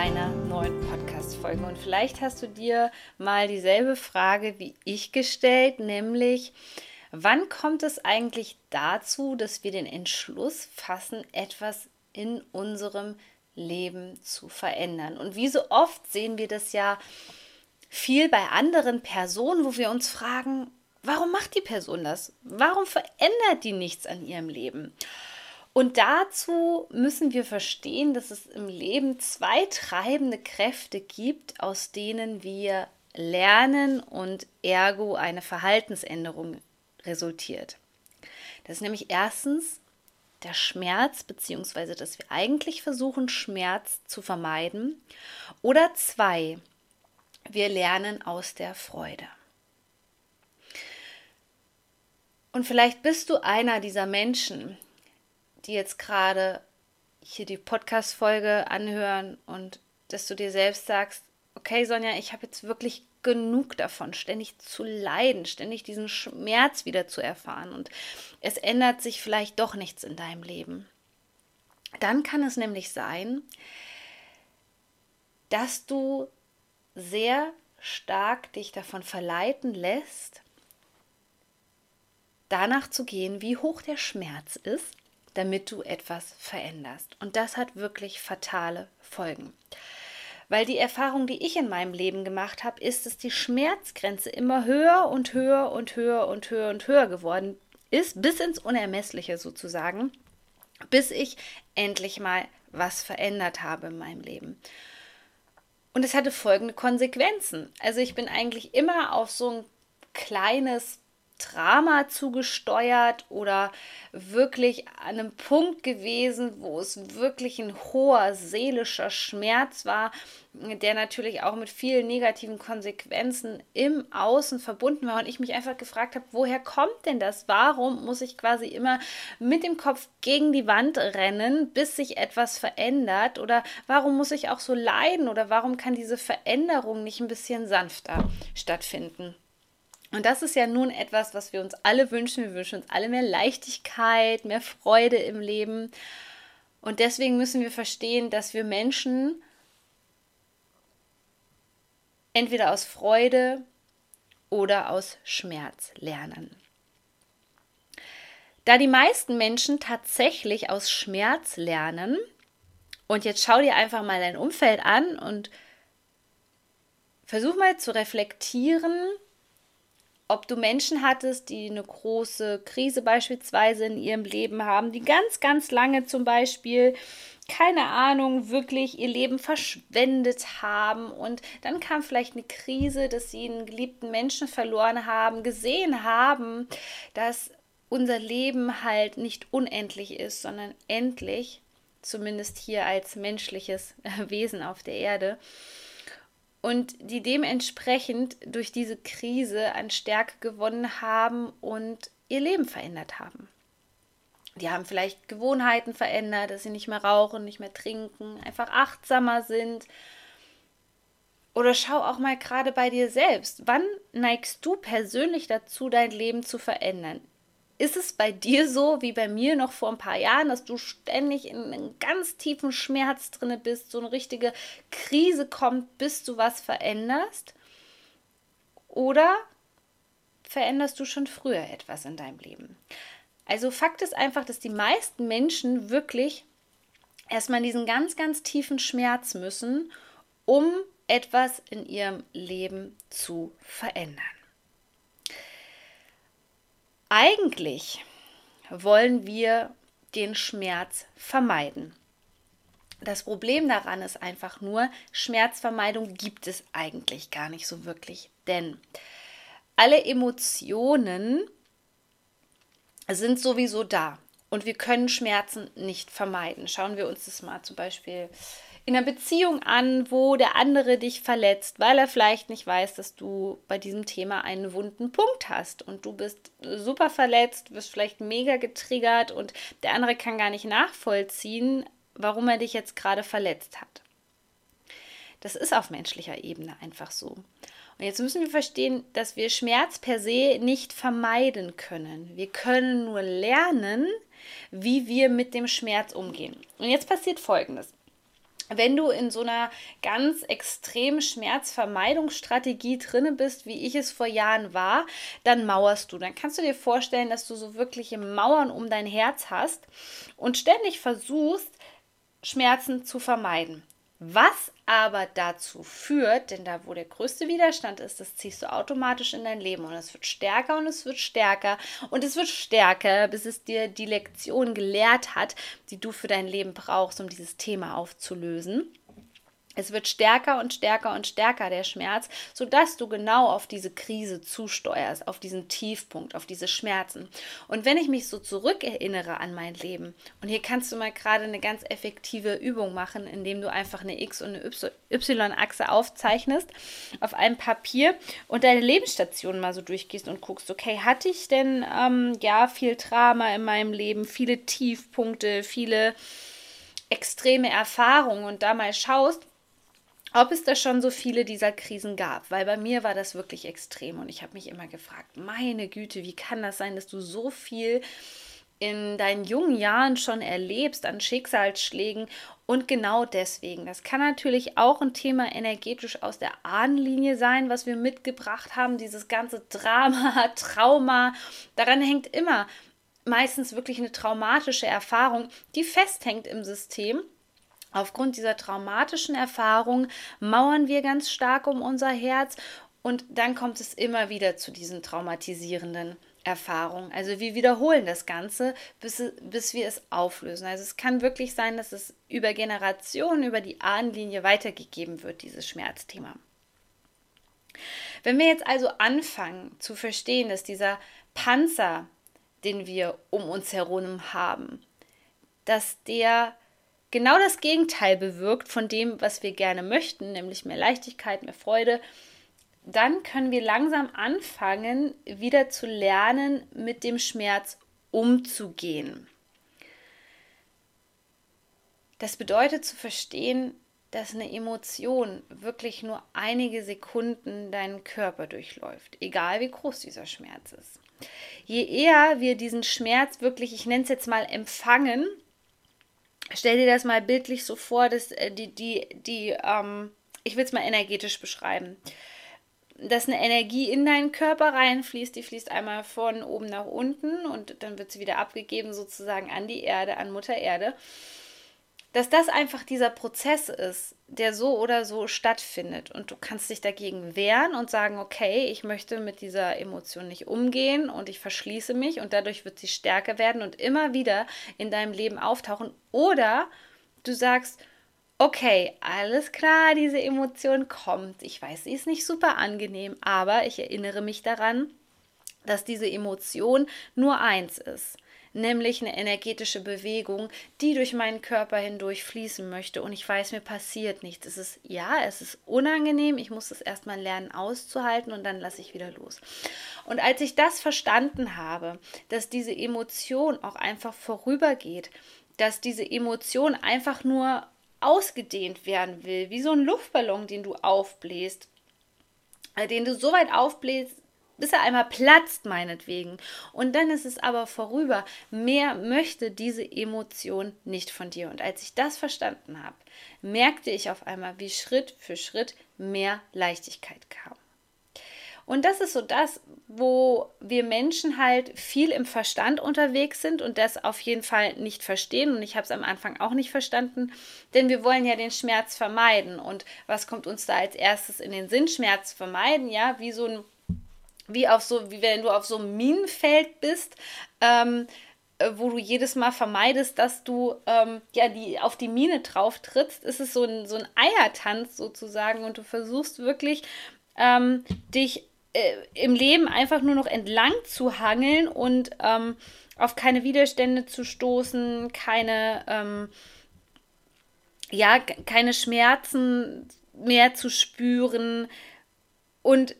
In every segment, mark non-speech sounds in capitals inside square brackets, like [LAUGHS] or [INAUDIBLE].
einer neuen Podcast-Folge. Und vielleicht hast du dir mal dieselbe Frage wie ich gestellt, nämlich, wann kommt es eigentlich dazu, dass wir den Entschluss fassen, etwas in unserem Leben zu verändern? Und wie so oft sehen wir das ja viel bei anderen Personen, wo wir uns fragen, warum macht die Person das? Warum verändert die nichts an ihrem Leben? Und dazu müssen wir verstehen, dass es im Leben zwei treibende Kräfte gibt, aus denen wir lernen und ergo eine Verhaltensänderung resultiert. Das ist nämlich erstens der Schmerz, beziehungsweise dass wir eigentlich versuchen, Schmerz zu vermeiden. Oder zwei, wir lernen aus der Freude. Und vielleicht bist du einer dieser Menschen, die jetzt gerade hier die Podcast-Folge anhören und dass du dir selbst sagst, okay, Sonja, ich habe jetzt wirklich genug davon, ständig zu leiden, ständig diesen Schmerz wieder zu erfahren und es ändert sich vielleicht doch nichts in deinem Leben. Dann kann es nämlich sein, dass du sehr stark dich davon verleiten lässt, danach zu gehen, wie hoch der Schmerz ist damit du etwas veränderst. Und das hat wirklich fatale Folgen. Weil die Erfahrung, die ich in meinem Leben gemacht habe, ist, dass die Schmerzgrenze immer höher und höher und höher und höher und höher geworden ist, bis ins Unermessliche sozusagen, bis ich endlich mal was verändert habe in meinem Leben. Und es hatte folgende Konsequenzen. Also ich bin eigentlich immer auf so ein kleines Drama zugesteuert oder wirklich an einem Punkt gewesen, wo es wirklich ein hoher seelischer Schmerz war, der natürlich auch mit vielen negativen Konsequenzen im Außen verbunden war und ich mich einfach gefragt habe, woher kommt denn das? Warum muss ich quasi immer mit dem Kopf gegen die Wand rennen, bis sich etwas verändert oder warum muss ich auch so leiden oder warum kann diese Veränderung nicht ein bisschen sanfter stattfinden? Und das ist ja nun etwas, was wir uns alle wünschen. Wir wünschen uns alle mehr Leichtigkeit, mehr Freude im Leben. Und deswegen müssen wir verstehen, dass wir Menschen entweder aus Freude oder aus Schmerz lernen. Da die meisten Menschen tatsächlich aus Schmerz lernen, und jetzt schau dir einfach mal dein Umfeld an und versuch mal zu reflektieren, ob du Menschen hattest, die eine große Krise beispielsweise in ihrem Leben haben, die ganz, ganz lange zum Beispiel keine Ahnung, wirklich ihr Leben verschwendet haben und dann kam vielleicht eine Krise, dass sie einen geliebten Menschen verloren haben, gesehen haben, dass unser Leben halt nicht unendlich ist, sondern endlich, zumindest hier als menschliches [LAUGHS] Wesen auf der Erde und die dementsprechend durch diese Krise an Stärke gewonnen haben und ihr Leben verändert haben. Die haben vielleicht Gewohnheiten verändert, dass sie nicht mehr rauchen, nicht mehr trinken, einfach achtsamer sind. Oder schau auch mal gerade bei dir selbst. Wann neigst du persönlich dazu, dein Leben zu verändern? Ist es bei dir so wie bei mir noch vor ein paar Jahren, dass du ständig in einem ganz tiefen Schmerz drin bist, so eine richtige Krise kommt, bis du was veränderst? Oder veränderst du schon früher etwas in deinem Leben? Also Fakt ist einfach, dass die meisten Menschen wirklich erstmal in diesen ganz, ganz tiefen Schmerz müssen, um etwas in ihrem Leben zu verändern. Eigentlich wollen wir den Schmerz vermeiden. Das Problem daran ist einfach nur, Schmerzvermeidung gibt es eigentlich gar nicht so wirklich. Denn alle Emotionen sind sowieso da und wir können Schmerzen nicht vermeiden. Schauen wir uns das mal zum Beispiel in einer Beziehung an, wo der andere dich verletzt, weil er vielleicht nicht weiß, dass du bei diesem Thema einen wunden Punkt hast und du bist super verletzt, wirst vielleicht mega getriggert und der andere kann gar nicht nachvollziehen, warum er dich jetzt gerade verletzt hat. Das ist auf menschlicher Ebene einfach so. Und jetzt müssen wir verstehen, dass wir Schmerz per se nicht vermeiden können. Wir können nur lernen, wie wir mit dem Schmerz umgehen. Und jetzt passiert Folgendes wenn du in so einer ganz extremen Schmerzvermeidungsstrategie drinne bist, wie ich es vor Jahren war, dann mauerst du. Dann kannst du dir vorstellen, dass du so wirkliche Mauern um dein Herz hast und ständig versuchst, Schmerzen zu vermeiden. Was aber dazu führt, denn da, wo der größte Widerstand ist, das ziehst du automatisch in dein Leben und es wird stärker und es wird stärker und es wird stärker, bis es dir die Lektion gelehrt hat, die du für dein Leben brauchst, um dieses Thema aufzulösen. Es wird stärker und stärker und stärker der Schmerz, sodass du genau auf diese Krise zusteuerst, auf diesen Tiefpunkt, auf diese Schmerzen. Und wenn ich mich so zurückerinnere an mein Leben, und hier kannst du mal gerade eine ganz effektive Übung machen, indem du einfach eine X- und eine Y-Achse aufzeichnest auf einem Papier und deine Lebensstation mal so durchgehst und guckst, okay, hatte ich denn ähm, ja viel Drama in meinem Leben, viele Tiefpunkte, viele extreme Erfahrungen und da mal schaust, ob es da schon so viele dieser Krisen gab, weil bei mir war das wirklich extrem und ich habe mich immer gefragt, meine Güte, wie kann das sein, dass du so viel in deinen jungen Jahren schon erlebst an Schicksalsschlägen und genau deswegen. Das kann natürlich auch ein Thema energetisch aus der Ahnenlinie sein, was wir mitgebracht haben, dieses ganze Drama, [LAUGHS] Trauma. Daran hängt immer meistens wirklich eine traumatische Erfahrung, die festhängt im System Aufgrund dieser traumatischen Erfahrung mauern wir ganz stark um unser Herz und dann kommt es immer wieder zu diesen traumatisierenden Erfahrungen. Also wir wiederholen das Ganze, bis, bis wir es auflösen. Also es kann wirklich sein, dass es über Generationen, über die Ahnenlinie weitergegeben wird, dieses Schmerzthema. Wenn wir jetzt also anfangen zu verstehen, dass dieser Panzer, den wir um uns herum haben, dass der genau das Gegenteil bewirkt von dem, was wir gerne möchten, nämlich mehr Leichtigkeit, mehr Freude, dann können wir langsam anfangen, wieder zu lernen, mit dem Schmerz umzugehen. Das bedeutet zu verstehen, dass eine Emotion wirklich nur einige Sekunden deinen Körper durchläuft, egal wie groß dieser Schmerz ist. Je eher wir diesen Schmerz wirklich, ich nenne es jetzt mal, empfangen, stell dir das mal bildlich so vor, dass äh, die, die, die, ähm, ich will es mal energetisch beschreiben, dass eine Energie in deinen Körper reinfließt, die fließt einmal von oben nach unten und dann wird sie wieder abgegeben sozusagen an die Erde, an Mutter Erde dass das einfach dieser Prozess ist, der so oder so stattfindet. Und du kannst dich dagegen wehren und sagen, okay, ich möchte mit dieser Emotion nicht umgehen und ich verschließe mich und dadurch wird sie stärker werden und immer wieder in deinem Leben auftauchen. Oder du sagst, okay, alles klar, diese Emotion kommt. Ich weiß, sie ist nicht super angenehm, aber ich erinnere mich daran, dass diese Emotion nur eins ist nämlich eine energetische Bewegung, die durch meinen Körper hindurch fließen möchte und ich weiß, mir passiert nichts. Es ist ja, es ist unangenehm, ich muss es erstmal lernen auszuhalten und dann lasse ich wieder los. Und als ich das verstanden habe, dass diese Emotion auch einfach vorübergeht, dass diese Emotion einfach nur ausgedehnt werden will, wie so ein Luftballon, den du aufbläst, äh, den du so weit aufbläst, bis er einmal platzt, meinetwegen. Und dann ist es aber vorüber. Mehr möchte diese Emotion nicht von dir. Und als ich das verstanden habe, merkte ich auf einmal, wie Schritt für Schritt mehr Leichtigkeit kam. Und das ist so das, wo wir Menschen halt viel im Verstand unterwegs sind und das auf jeden Fall nicht verstehen. Und ich habe es am Anfang auch nicht verstanden, denn wir wollen ja den Schmerz vermeiden. Und was kommt uns da als erstes in den Sinn? Schmerz vermeiden, ja, wie so ein wie auf so, wie wenn du auf so einem Minenfeld bist, ähm, äh, wo du jedes Mal vermeidest, dass du ähm, ja die auf die Mine drauf trittst, ist es so ein, so ein Eiertanz sozusagen und du versuchst wirklich ähm, dich äh, im Leben einfach nur noch entlang zu hangeln und ähm, auf keine Widerstände zu stoßen, keine ähm, ja, keine Schmerzen mehr zu spüren. Und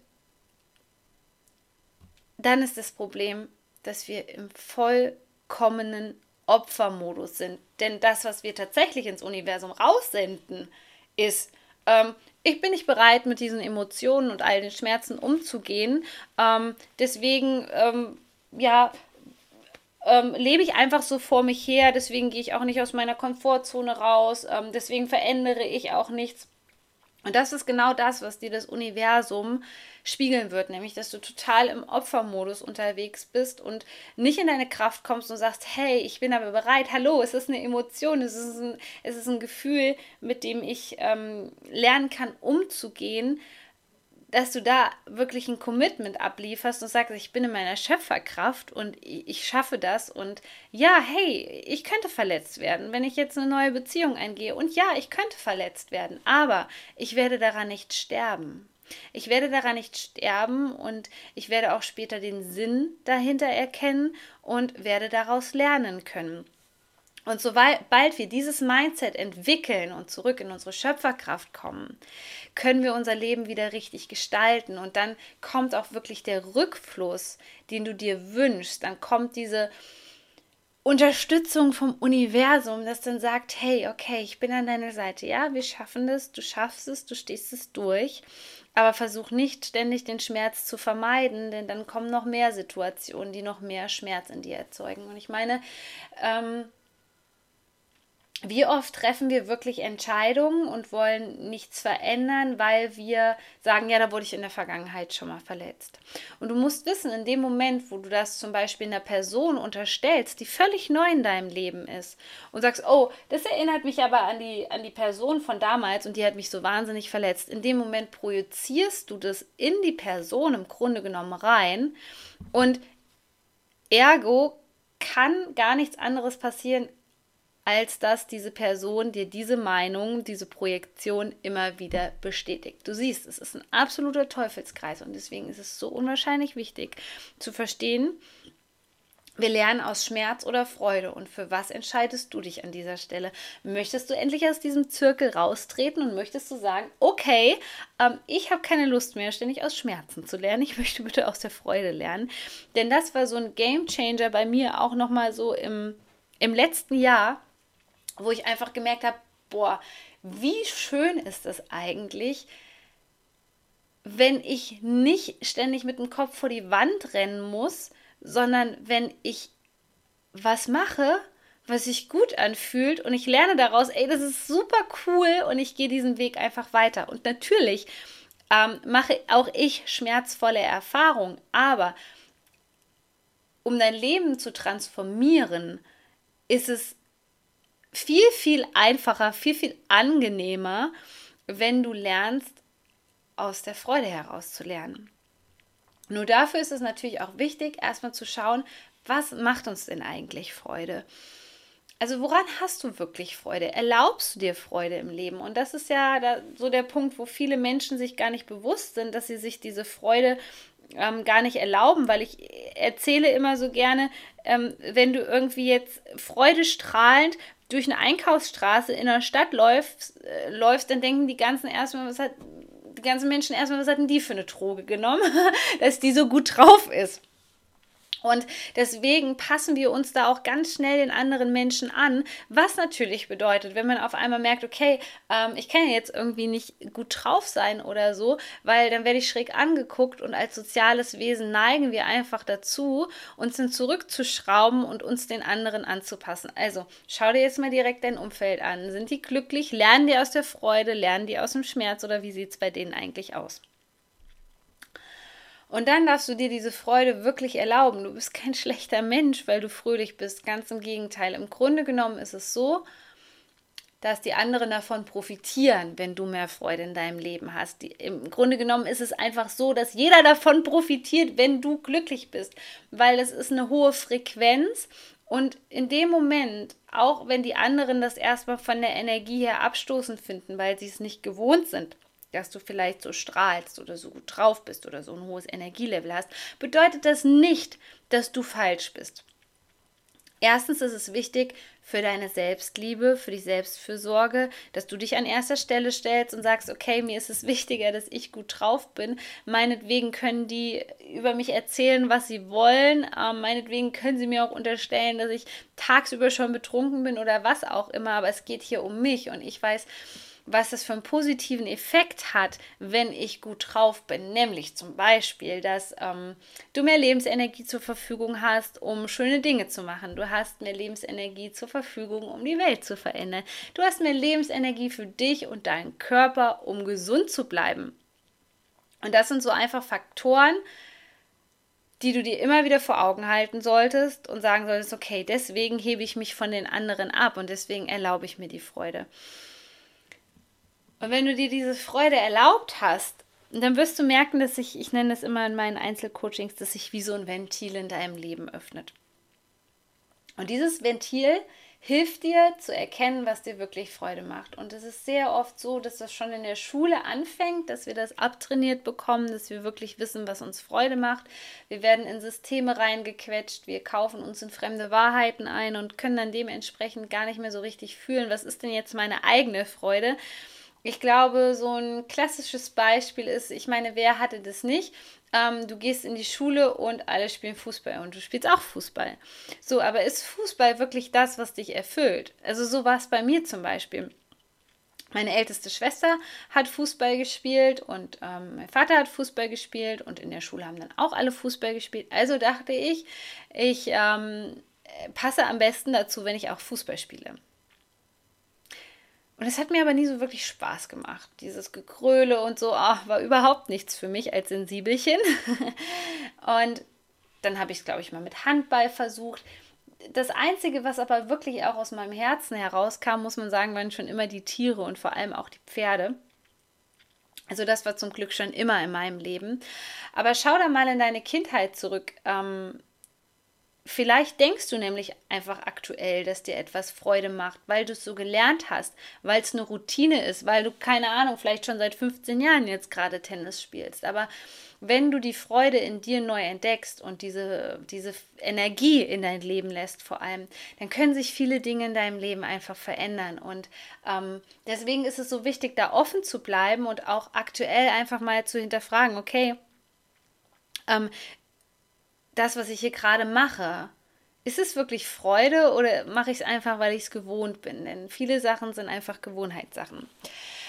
dann ist das Problem, dass wir im vollkommenen Opfermodus sind. Denn das, was wir tatsächlich ins Universum raussenden, ist, ähm, ich bin nicht bereit, mit diesen Emotionen und all den Schmerzen umzugehen. Ähm, deswegen, ähm, ja, ähm, lebe ich einfach so vor mich her. Deswegen gehe ich auch nicht aus meiner Komfortzone raus. Ähm, deswegen verändere ich auch nichts. Und das ist genau das, was dir das Universum spiegeln wird, nämlich dass du total im Opfermodus unterwegs bist und nicht in deine Kraft kommst und sagst, hey, ich bin aber bereit, hallo, es ist eine Emotion, es ist ein, es ist ein Gefühl, mit dem ich ähm, lernen kann, umzugehen dass du da wirklich ein Commitment ablieferst und sagst, ich bin in meiner Schöpferkraft und ich schaffe das und ja, hey, ich könnte verletzt werden, wenn ich jetzt eine neue Beziehung eingehe und ja, ich könnte verletzt werden, aber ich werde daran nicht sterben. Ich werde daran nicht sterben und ich werde auch später den Sinn dahinter erkennen und werde daraus lernen können. Und sobald wir dieses Mindset entwickeln und zurück in unsere Schöpferkraft kommen, können wir unser Leben wieder richtig gestalten. Und dann kommt auch wirklich der Rückfluss, den du dir wünschst. Dann kommt diese Unterstützung vom Universum, das dann sagt, hey, okay, ich bin an deiner Seite. Ja, wir schaffen das, du schaffst es, du stehst es durch. Aber versuch nicht ständig den Schmerz zu vermeiden, denn dann kommen noch mehr Situationen, die noch mehr Schmerz in dir erzeugen. Und ich meine, ähm, wie oft treffen wir wirklich Entscheidungen und wollen nichts verändern, weil wir sagen, ja, da wurde ich in der Vergangenheit schon mal verletzt. Und du musst wissen, in dem Moment, wo du das zum Beispiel einer Person unterstellst, die völlig neu in deinem Leben ist und sagst, oh, das erinnert mich aber an die, an die Person von damals und die hat mich so wahnsinnig verletzt. In dem Moment projizierst du das in die Person im Grunde genommen rein und ergo kann gar nichts anderes passieren, als dass diese Person dir diese Meinung, diese Projektion immer wieder bestätigt. Du siehst, es ist ein absoluter Teufelskreis und deswegen ist es so unwahrscheinlich wichtig zu verstehen, wir lernen aus Schmerz oder Freude. Und für was entscheidest du dich an dieser Stelle? Möchtest du endlich aus diesem Zirkel raustreten und möchtest du sagen, okay, ähm, ich habe keine Lust mehr, ständig aus Schmerzen zu lernen. Ich möchte bitte aus der Freude lernen. Denn das war so ein Game Changer bei mir auch nochmal so im, im letzten Jahr, wo ich einfach gemerkt habe, boah, wie schön ist es eigentlich, wenn ich nicht ständig mit dem Kopf vor die Wand rennen muss, sondern wenn ich was mache, was sich gut anfühlt und ich lerne daraus, ey, das ist super cool und ich gehe diesen Weg einfach weiter. Und natürlich ähm, mache auch ich schmerzvolle Erfahrungen, aber um dein Leben zu transformieren, ist es viel, viel einfacher, viel, viel angenehmer, wenn du lernst, aus der Freude heraus zu lernen. Nur dafür ist es natürlich auch wichtig, erstmal zu schauen, was macht uns denn eigentlich Freude? Also woran hast du wirklich Freude? Erlaubst du dir Freude im Leben? Und das ist ja so der Punkt, wo viele Menschen sich gar nicht bewusst sind, dass sie sich diese Freude ähm, gar nicht erlauben, weil ich erzähle immer so gerne, ähm, wenn du irgendwie jetzt freudestrahlend durch eine Einkaufsstraße in der Stadt läufst, äh, läufst dann denken die ganzen erstmal, was hat die ganzen Menschen erstmal, was hatten die für eine Droge genommen, [LAUGHS] dass die so gut drauf ist. Und deswegen passen wir uns da auch ganz schnell den anderen Menschen an, was natürlich bedeutet, wenn man auf einmal merkt, okay, ähm, ich kann ja jetzt irgendwie nicht gut drauf sein oder so, weil dann werde ich schräg angeguckt und als soziales Wesen neigen wir einfach dazu, uns dann zurückzuschrauben und uns den anderen anzupassen. Also schau dir jetzt mal direkt dein Umfeld an. Sind die glücklich? Lernen die aus der Freude? Lernen die aus dem Schmerz? Oder wie sieht es bei denen eigentlich aus? Und dann darfst du dir diese Freude wirklich erlauben. Du bist kein [LAUGHS] schlechter Mensch, weil du fröhlich bist. Ganz im Gegenteil. Im Grunde genommen ist es so, dass die anderen davon profitieren, wenn du mehr Freude in deinem Leben hast. Die, Im Grunde genommen ist es einfach so, dass jeder davon profitiert, wenn du glücklich bist, weil es ist eine hohe Frequenz und in dem Moment, auch wenn die anderen das erstmal von der Energie her abstoßend finden, weil sie es nicht gewohnt sind, dass du vielleicht so strahlst oder so gut drauf bist oder so ein hohes Energielevel hast, bedeutet das nicht, dass du falsch bist. Erstens ist es wichtig, für deine Selbstliebe, für die Selbstfürsorge, dass du dich an erster Stelle stellst und sagst, okay, mir ist es wichtiger, dass ich gut drauf bin. Meinetwegen können die über mich erzählen, was sie wollen. Ähm, meinetwegen können sie mir auch unterstellen, dass ich tagsüber schon betrunken bin oder was auch immer. Aber es geht hier um mich und ich weiß, was das für einen positiven Effekt hat, wenn ich gut drauf bin. Nämlich zum Beispiel, dass ähm, du mehr Lebensenergie zur Verfügung hast, um schöne Dinge zu machen. Du hast mehr Lebensenergie zur Verfügung, um die Welt zu verändern. Du hast mehr Lebensenergie für dich und deinen Körper, um gesund zu bleiben. Und das sind so einfach Faktoren, die du dir immer wieder vor Augen halten solltest und sagen solltest, okay, deswegen hebe ich mich von den anderen ab und deswegen erlaube ich mir die Freude. Und wenn du dir diese Freude erlaubt hast, dann wirst du merken, dass sich, ich nenne es immer in meinen Einzelcoachings, dass sich wie so ein Ventil in deinem Leben öffnet. Und dieses Ventil hilft dir zu erkennen, was dir wirklich Freude macht. Und es ist sehr oft so, dass das schon in der Schule anfängt, dass wir das abtrainiert bekommen, dass wir wirklich wissen, was uns Freude macht. Wir werden in Systeme reingequetscht, wir kaufen uns in fremde Wahrheiten ein und können dann dementsprechend gar nicht mehr so richtig fühlen, was ist denn jetzt meine eigene Freude ich glaube, so ein klassisches Beispiel ist, ich meine, wer hatte das nicht? Ähm, du gehst in die Schule und alle spielen Fußball und du spielst auch Fußball. So, aber ist Fußball wirklich das, was dich erfüllt? Also so war es bei mir zum Beispiel. Meine älteste Schwester hat Fußball gespielt und ähm, mein Vater hat Fußball gespielt und in der Schule haben dann auch alle Fußball gespielt. Also dachte ich, ich ähm, passe am besten dazu, wenn ich auch Fußball spiele. Und es hat mir aber nie so wirklich Spaß gemacht. Dieses Gekröle und so ach, war überhaupt nichts für mich als Sensibelchen. [LAUGHS] und dann habe ich es, glaube ich, mal mit Handball versucht. Das Einzige, was aber wirklich auch aus meinem Herzen herauskam, muss man sagen, waren schon immer die Tiere und vor allem auch die Pferde. Also das war zum Glück schon immer in meinem Leben. Aber schau da mal in deine Kindheit zurück. Ähm, Vielleicht denkst du nämlich einfach aktuell, dass dir etwas Freude macht, weil du es so gelernt hast, weil es eine Routine ist, weil du, keine Ahnung, vielleicht schon seit 15 Jahren jetzt gerade Tennis spielst. Aber wenn du die Freude in dir neu entdeckst und diese, diese Energie in dein Leben lässt vor allem, dann können sich viele Dinge in deinem Leben einfach verändern. Und ähm, deswegen ist es so wichtig, da offen zu bleiben und auch aktuell einfach mal zu hinterfragen, okay, ähm, das, was ich hier gerade mache, ist es wirklich Freude oder mache ich es einfach, weil ich es gewohnt bin? Denn viele Sachen sind einfach Gewohnheitssachen.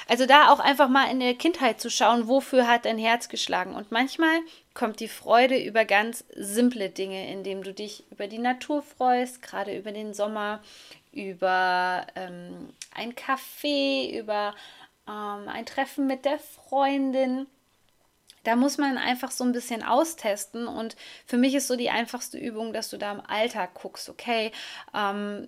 Also da auch einfach mal in der Kindheit zu schauen, wofür hat dein Herz geschlagen. Und manchmal kommt die Freude über ganz simple Dinge, indem du dich über die Natur freust, gerade über den Sommer, über ähm, ein Kaffee, über ähm, ein Treffen mit der Freundin da muss man einfach so ein bisschen austesten. Und für mich ist so die einfachste Übung, dass du da im Alltag guckst, okay, ähm,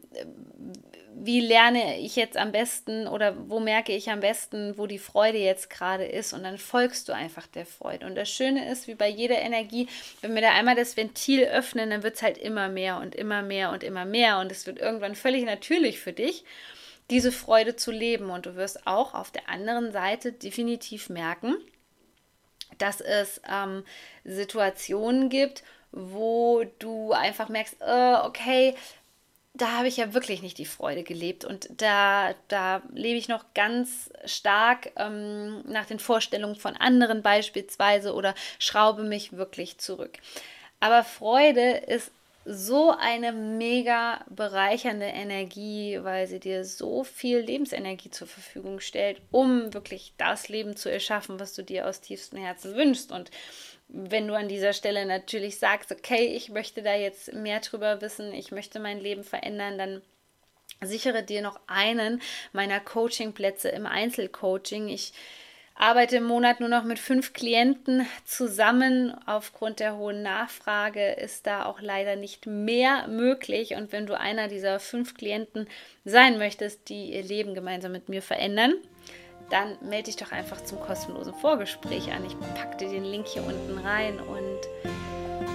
wie lerne ich jetzt am besten oder wo merke ich am besten, wo die Freude jetzt gerade ist. Und dann folgst du einfach der Freude. Und das Schöne ist, wie bei jeder Energie, wenn wir da einmal das Ventil öffnen, dann wird es halt immer mehr und immer mehr und immer mehr. Und es wird irgendwann völlig natürlich für dich diese Freude zu leben. Und du wirst auch auf der anderen Seite definitiv merken, dass es ähm, Situationen gibt, wo du einfach merkst, äh, okay, da habe ich ja wirklich nicht die Freude gelebt und da, da lebe ich noch ganz stark ähm, nach den Vorstellungen von anderen beispielsweise oder schraube mich wirklich zurück. Aber Freude ist so eine mega bereichernde Energie, weil sie dir so viel Lebensenergie zur Verfügung stellt, um wirklich das Leben zu erschaffen, was du dir aus tiefstem Herzen wünschst. Und wenn du an dieser Stelle natürlich sagst, okay, ich möchte da jetzt mehr drüber wissen, ich möchte mein Leben verändern, dann sichere dir noch einen meiner Coachingplätze im Einzelcoaching. Ich arbeite im Monat nur noch mit fünf Klienten zusammen. Aufgrund der hohen Nachfrage ist da auch leider nicht mehr möglich. Und wenn du einer dieser fünf Klienten sein möchtest, die ihr Leben gemeinsam mit mir verändern, dann melde dich doch einfach zum kostenlosen Vorgespräch an. Ich packe dir den Link hier unten rein und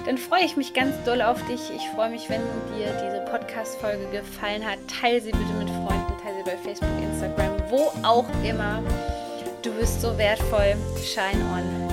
dann freue ich mich ganz doll auf dich. Ich freue mich, wenn dir diese Podcast-Folge gefallen hat. Teile sie bitte mit Freunden, teile sie bei Facebook, Instagram, wo auch immer. Du bist so wertvoll. Shine on,